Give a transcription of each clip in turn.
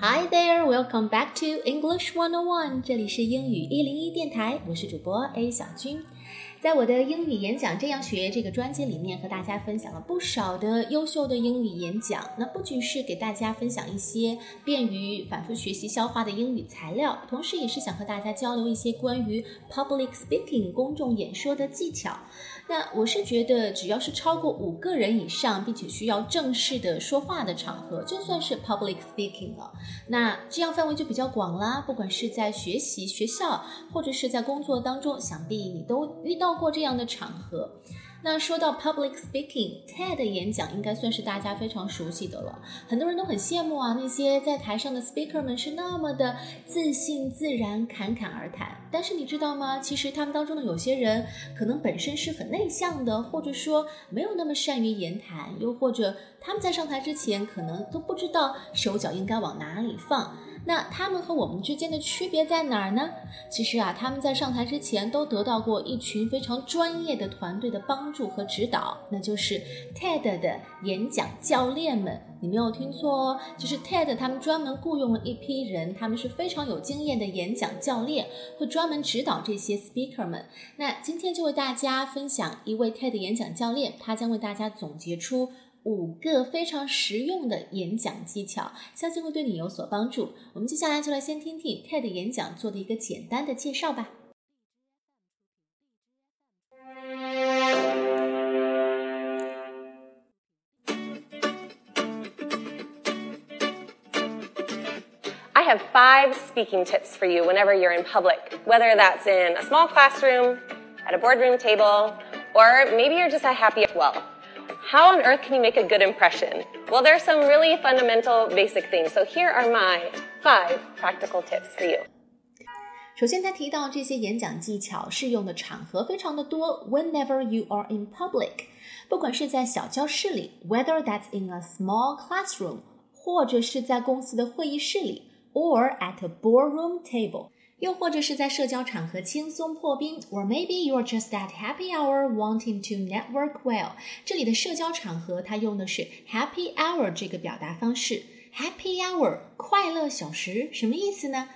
Hi there, welcome back to English One On One。这里是英语一零一电台，我是主播 A 小军。在我的英语演讲这样学这个专辑里面，和大家分享了不少的优秀的英语演讲。那不仅是给大家分享一些便于反复学习消化的英语材料，同时也是想和大家交流一些关于 public speaking 公众演说的技巧。那我是觉得，只要是超过五个人以上，并且需要正式的说话的场合，就算是 public speaking 了。那这样范围就比较广啦。不管是在学习学校，或者是在工作当中，想必你都遇到过这样的场合。那说到 public speaking，TED 演讲应该算是大家非常熟悉的了。很多人都很羡慕啊，那些在台上的 speaker 们是那么的自信自然、侃侃而谈。但是你知道吗？其实他们当中的有些人可能本身是很内向的，或者说没有那么善于言谈，又或者他们在上台之前可能都不知道手脚应该往哪里放。那他们和我们之间的区别在哪儿呢？其实啊，他们在上台之前都得到过一群非常专业的团队的帮助和指导，那就是 TED 的演讲教练们。你没有听错哦，就是 TED 他们专门雇佣了一批人，他们是非常有经验的演讲教练，会专门指导这些 speaker 们。那今天就为大家分享一位 TED 演讲教练，他将为大家总结出。五个非常实用的演讲技巧，相信会对你有所帮助。我们接下来就来先听听 TED 演讲做的一个简单的介绍吧。I have five speaking tips for you whenever you're in public, whether that's in a small classroom, at a boardroom table, or maybe you're just a happy well. How on earth can you make a good impression? Well, there's some really fundamental basic things. So here are my five practical tips for you. 首先，他提到这些演讲技巧适用的场合非常的多。Whenever you are in public，不管是在小教室里，whether that's in a small classroom，或者是在公司的会议室里，or at a boardroom table。 又或者是在社交场合轻松破冰，or maybe you're just at happy hour wanting to network well。这里的社交场合，它用的是 happy hour 这个表达方式。happy hour 快乐小时什么意思呢？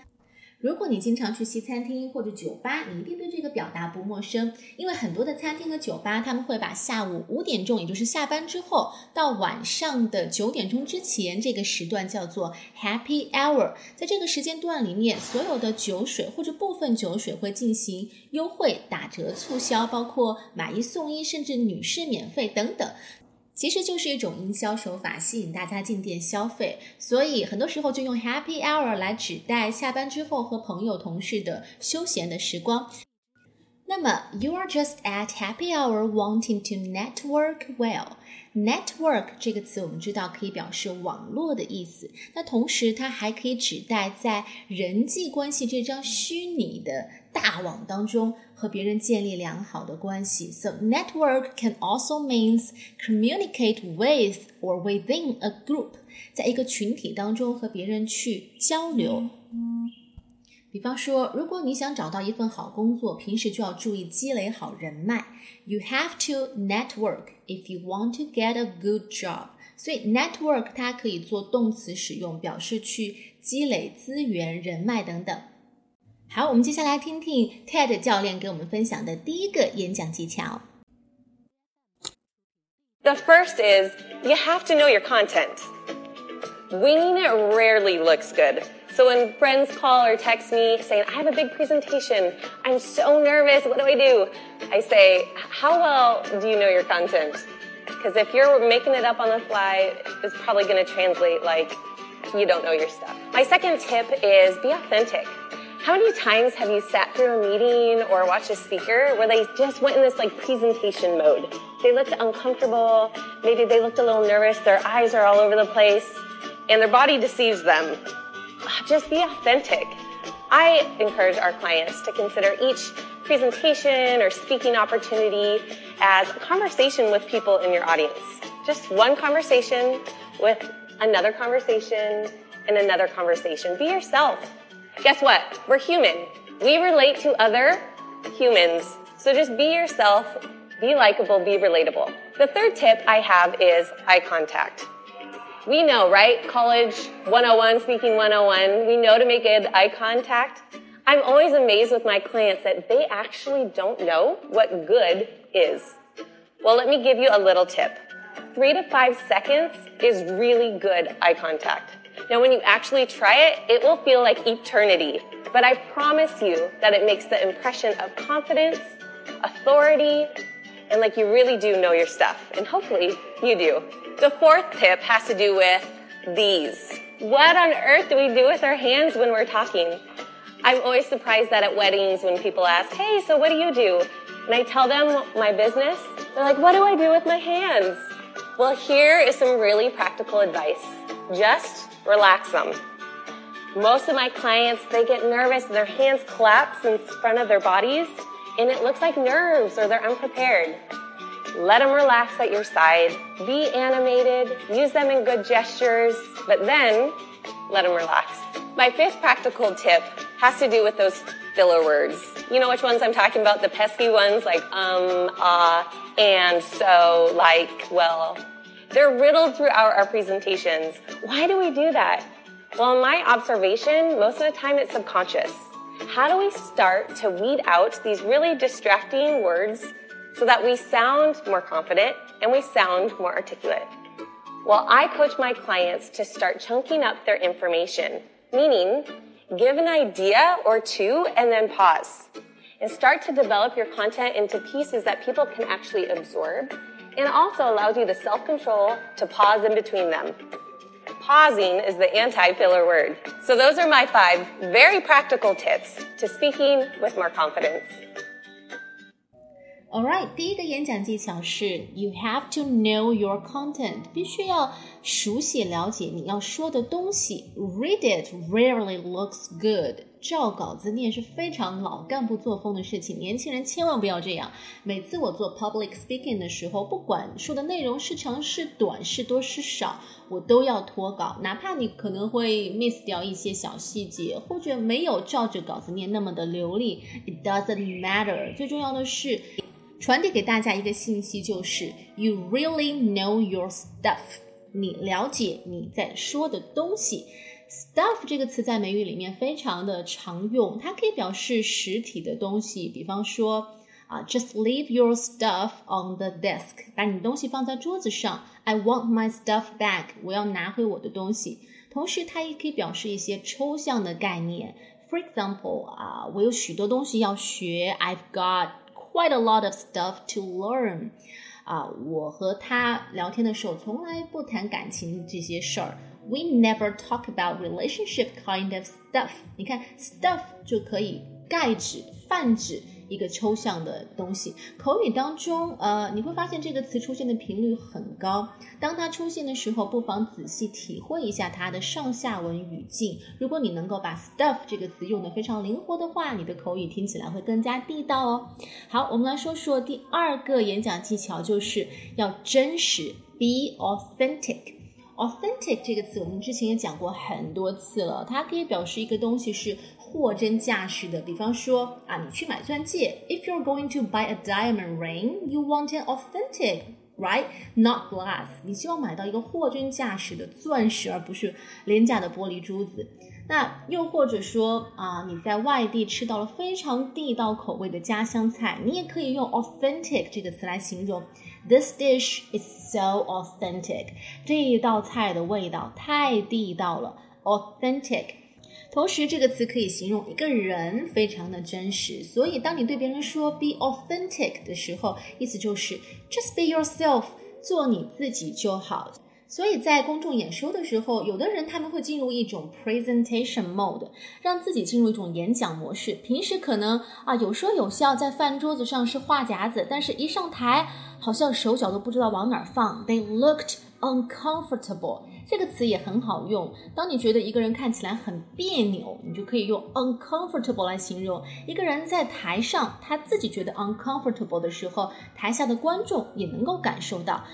如果你经常去西餐厅或者酒吧，你一定对这个表达不陌生。因为很多的餐厅和酒吧，他们会把下午五点钟，也就是下班之后到晚上的九点钟之前这个时段叫做 Happy Hour。在这个时间段里面，所有的酒水或者部分酒水会进行优惠、打折、促销，包括买一送一，甚至女士免费等等。其实就是一种营销手法，吸引大家进店消费，所以很多时候就用 Happy Hour 来指代下班之后和朋友、同事的休闲的时光。那么，You are just at happy hour wanting to network well。Network 这个词我们知道可以表示网络的意思，那同时它还可以指代在人际关系这张虚拟的大网当中和别人建立良好的关系。So network can also means communicate with or within a group，在一个群体当中和别人去交流。 比方说，如果你想找到一份好工作，平时就要注意积累好人脉。You have to network if you want to get a good job。所以，network 它可以做动词使用，表示去积累资源、人脉等等。好，我们接下来听听 TED 教练给我们分享的第一个演讲技巧。The first is you have to know your content. Winging it rarely looks good. So when friends call or text me saying, I have a big presentation, I'm so nervous, what do I do? I say, How well do you know your content? Because if you're making it up on the fly, it's probably going to translate like you don't know your stuff. My second tip is be authentic. How many times have you sat through a meeting or watched a speaker where they just went in this like presentation mode? They looked uncomfortable, maybe they looked a little nervous, their eyes are all over the place, and their body deceives them just be authentic. I encourage our clients to consider each presentation or speaking opportunity as a conversation with people in your audience. Just one conversation with another conversation and another conversation. Be yourself. Guess what? We're human. We relate to other humans. So just be yourself, be likable, be relatable. The third tip I have is eye contact. We know, right? College 101, speaking 101. We know to make good eye contact. I'm always amazed with my clients that they actually don't know what good is. Well, let me give you a little tip. Three to five seconds is really good eye contact. Now, when you actually try it, it will feel like eternity. But I promise you that it makes the impression of confidence, authority, and like you really do know your stuff. And hopefully you do. The fourth tip has to do with these. What on earth do we do with our hands when we're talking? I'm always surprised that at weddings when people ask, hey, so what do you do? And I tell them my business, they're like, what do I do with my hands? Well, here is some really practical advice. Just relax them. Most of my clients, they get nervous, their hands collapse in front of their bodies, and it looks like nerves or they're unprepared. Let them relax at your side. Be animated. Use them in good gestures, but then let them relax. My fifth practical tip has to do with those filler words. You know which ones I'm talking about? The pesky ones like um, ah, uh, and so, like, well. They're riddled throughout our presentations. Why do we do that? Well, in my observation, most of the time it's subconscious. How do we start to weed out these really distracting words so that we sound more confident and we sound more articulate? Well, I coach my clients to start chunking up their information, meaning give an idea or two and then pause and start to develop your content into pieces that people can actually absorb and also allows you the self control to pause in between them. Pausing is the anti filler word. So, those are my five very practical tips to speaking with more confidence. All right，第一个演讲技巧是 You have to know your content，必须要熟悉了解你要说的东西。Read it rarely looks good，照稿子念是非常老干部作风的事情，年轻人千万不要这样。每次我做 public speaking 的时候，不管说的内容是长是短，是多是少，我都要脱稿，哪怕你可能会 miss 掉一些小细节，或者没有照着稿子念那么的流利，it doesn't matter。最重要的是。传递给大家一个信息，就是 you really know your stuff，你了解你在说的东西。stuff 这个词在美语里面非常的常用，它可以表示实体的东西，比方说啊，just leave your stuff on the desk，把你东西放在桌子上。I want my stuff back，我要拿回我的东西。同时，它也可以表示一些抽象的概念。For example，啊，我有许多东西要学。I've got quite a lot of stuff to learn。啊，我和他聊天的时候从来不谈感情这些事儿。We never talk about relationship kind of stuff。你看，stuff 就可以概指、泛指。 一个抽象的东西，口语当中，呃，你会发现这个词出现的频率很高。当它出现的时候，不妨仔细体会一下它的上下文语境。如果你能够把 stuff 这个词用的非常灵活的话，你的口语听起来会更加地道哦。好，我们来说说第二个演讲技巧，就是要真实，be authentic。Authentic 这个词我们之前也讲过很多次了，它可以表示一个东西是。货真价实的，比方说啊，你去买钻戒，If you're going to buy a diamond ring, you want an authentic, right? Not glass. 你希望买到一个货真价实的钻石，而不是廉价的玻璃珠子。那又或者说啊，你在外地吃到了非常地道口味的家乡菜，你也可以用 authentic 这个词来形容。This dish is so authentic. 这一道菜的味道太地道了，authentic。同时，这个词可以形容一个人非常的真实。所以，当你对别人说 “be authentic” 的时候，意思就是 “just be yourself”，做你自己就好。所以在公众演说的时候，有的人他们会进入一种 presentation mode，让自己进入一种演讲模式。平时可能啊有说有笑，在饭桌子上是话匣子，但是一上台，好像手脚都不知道往哪儿放。They looked uncomfortable。这个词也很好用。当你觉得一个人看起来很别扭，你就可以用 uncomfortable 来形容一个人在台上他自己觉得 uncomfortable 的时候，台下的观众也能够感受到。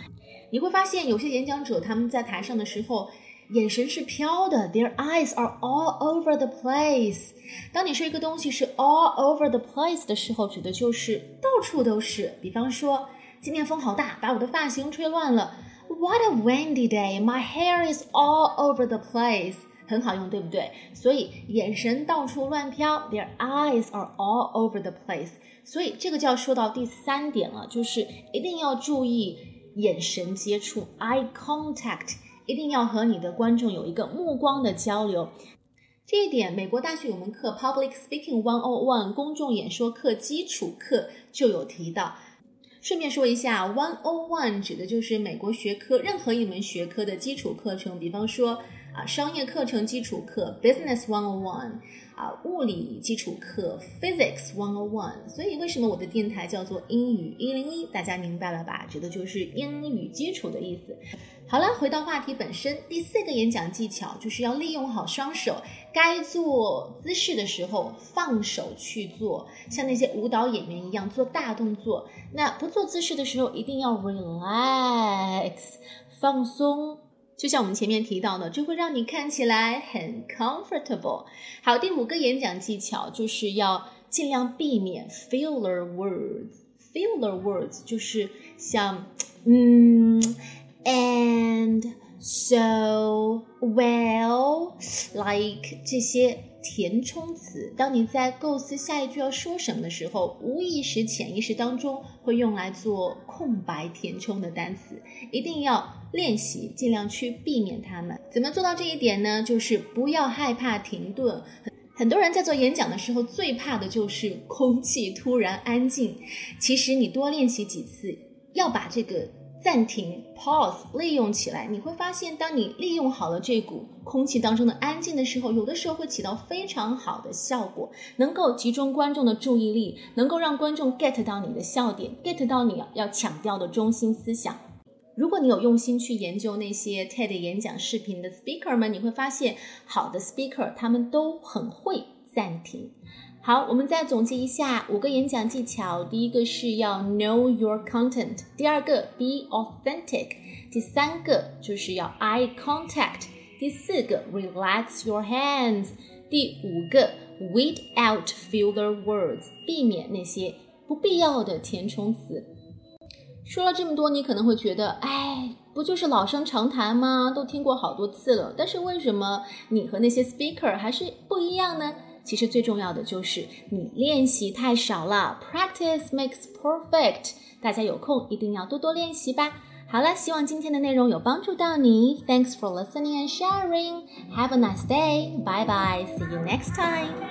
你会发现有些演讲者他们在台上的时候眼神是飘的，their eyes are all over the place。当你说一个东西是 all over the place 的时候，指的就是到处都是。比方说，今天风好大，把我的发型吹乱了。What a windy day! My hair is all over the place. 很好用，对不对？所以眼神到处乱飘，Their eyes are all over the place。所以这个就要说到第三点了，就是一定要注意眼神接触，eye contact，一定要和你的观众有一个目光的交流。这一点，美国大学有门课 Public Speaking One O One 公众演说课基础课就有提到。顺便说一下，One O One 指的就是美国学科任何一门学科的基础课程，比方说。啊，商业课程基础课 Business One On One，啊，物理基础课 Physics One On One。所以为什么我的电台叫做英语一零一？大家明白了吧？指的就是英语基础的意思。好了，回到话题本身，第四个演讲技巧就是要利用好双手，该做姿势的时候放手去做，像那些舞蹈演员一样做大动作。那不做姿势的时候，一定要 relax，放松。就像我们前面提到的，这会让你看起来很 comfortable。好，第五个演讲技巧就是要尽量避免 filler words。filler words 就是像嗯，and so well like 这些。填充词，当你在构思下一句要说什么的时候，无意识、潜意识当中会用来做空白填充的单词，一定要练习，尽量去避免它们。怎么做到这一点呢？就是不要害怕停顿。很多人在做演讲的时候，最怕的就是空气突然安静。其实你多练习几次，要把这个。暂停，pause，利用起来，你会发现，当你利用好了这股空气当中的安静的时候，有的时候会起到非常好的效果，能够集中观众的注意力，能够让观众 get 到你的笑点，get 到你要强调的中心思想。如果你有用心去研究那些 TED 演讲视频的 speaker 们，你会发现，好的 speaker 他们都很会暂停。好，我们再总结一下五个演讲技巧。第一个是要 know your content，第二个 be authentic，第三个就是要 eye contact，第四个 relax your hands，第五个 weed out filler words，避免那些不必要的填充词。说了这么多，你可能会觉得，哎，不就是老生常谈吗？都听过好多次了。但是为什么你和那些 speaker 还是不一样呢？其实最重要的就是你练习太少了，Practice makes perfect。大家有空一定要多多练习吧。好了，希望今天的内容有帮助到你。Thanks for listening and sharing. Have a nice day. Bye bye. See you next time.